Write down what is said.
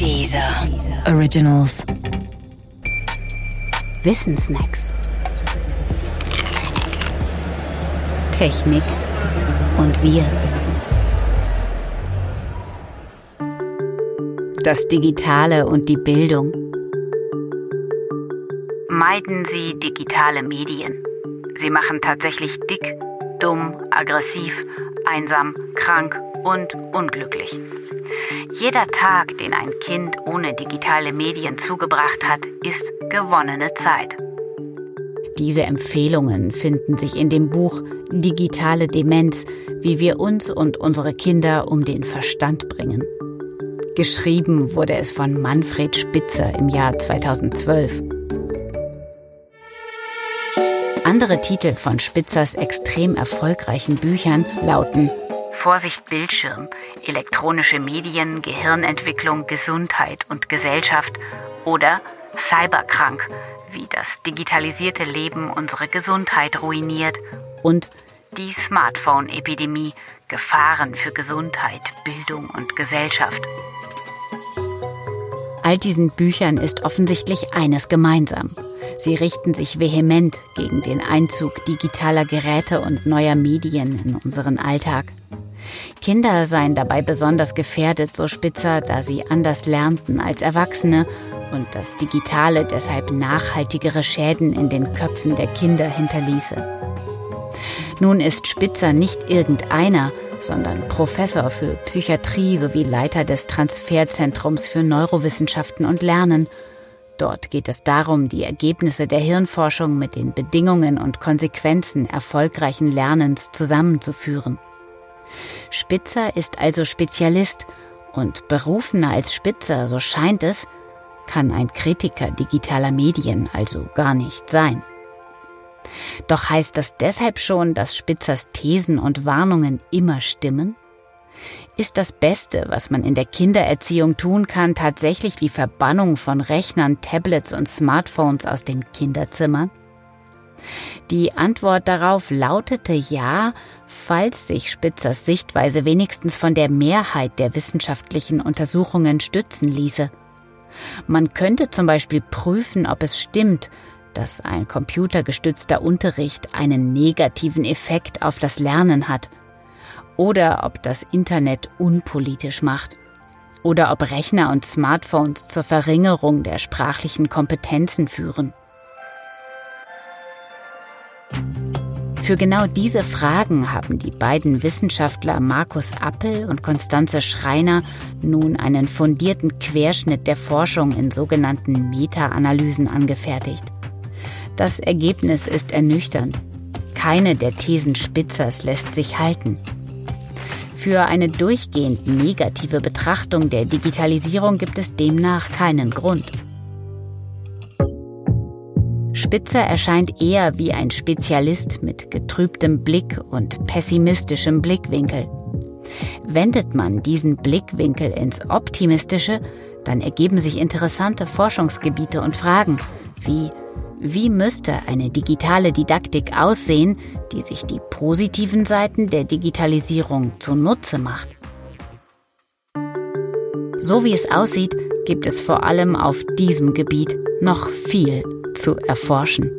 Dieser Originals. Wissensnacks. Technik und wir. Das Digitale und die Bildung. Meiden Sie digitale Medien. Sie machen tatsächlich dick, dumm, aggressiv, einsam, krank und unglücklich. Jeder Tag, den ein Kind ohne digitale Medien zugebracht hat, ist gewonnene Zeit. Diese Empfehlungen finden sich in dem Buch Digitale Demenz, wie wir uns und unsere Kinder um den Verstand bringen. Geschrieben wurde es von Manfred Spitzer im Jahr 2012. Andere Titel von Spitzers extrem erfolgreichen Büchern lauten Vorsicht Bildschirm, elektronische Medien, Gehirnentwicklung, Gesundheit und Gesellschaft oder Cyberkrank, wie das digitalisierte Leben unsere Gesundheit ruiniert und die Smartphone-Epidemie, Gefahren für Gesundheit, Bildung und Gesellschaft. All diesen Büchern ist offensichtlich eines gemeinsam. Sie richten sich vehement gegen den Einzug digitaler Geräte und neuer Medien in unseren Alltag. Kinder seien dabei besonders gefährdet, so Spitzer, da sie anders lernten als Erwachsene und das Digitale deshalb nachhaltigere Schäden in den Köpfen der Kinder hinterließe. Nun ist Spitzer nicht irgendeiner, sondern Professor für Psychiatrie sowie Leiter des Transferzentrums für Neurowissenschaften und Lernen. Dort geht es darum, die Ergebnisse der Hirnforschung mit den Bedingungen und Konsequenzen erfolgreichen Lernens zusammenzuführen. Spitzer ist also Spezialist und berufener als Spitzer, so scheint es, kann ein Kritiker digitaler Medien also gar nicht sein. Doch heißt das deshalb schon, dass Spitzers Thesen und Warnungen immer stimmen? Ist das Beste, was man in der Kindererziehung tun kann, tatsächlich die Verbannung von Rechnern, Tablets und Smartphones aus den Kinderzimmern? Die Antwort darauf lautete ja, falls sich Spitzers Sichtweise wenigstens von der Mehrheit der wissenschaftlichen Untersuchungen stützen ließe. Man könnte zum Beispiel prüfen, ob es stimmt, dass ein computergestützter Unterricht einen negativen Effekt auf das Lernen hat oder ob das Internet unpolitisch macht oder ob Rechner und Smartphones zur Verringerung der sprachlichen Kompetenzen führen. Für genau diese Fragen haben die beiden Wissenschaftler Markus Appel und Konstanze Schreiner nun einen fundierten Querschnitt der Forschung in sogenannten Meta-Analysen angefertigt. Das Ergebnis ist ernüchternd. Keine der Thesen Spitzers lässt sich halten. Für eine durchgehend negative Betrachtung der Digitalisierung gibt es demnach keinen Grund. Spitzer erscheint eher wie ein Spezialist mit getrübtem Blick und pessimistischem Blickwinkel. Wendet man diesen Blickwinkel ins Optimistische, dann ergeben sich interessante Forschungsgebiete und Fragen, wie wie müsste eine digitale Didaktik aussehen, die sich die positiven Seiten der Digitalisierung zunutze macht? So wie es aussieht, gibt es vor allem auf diesem Gebiet noch viel zu erforschen.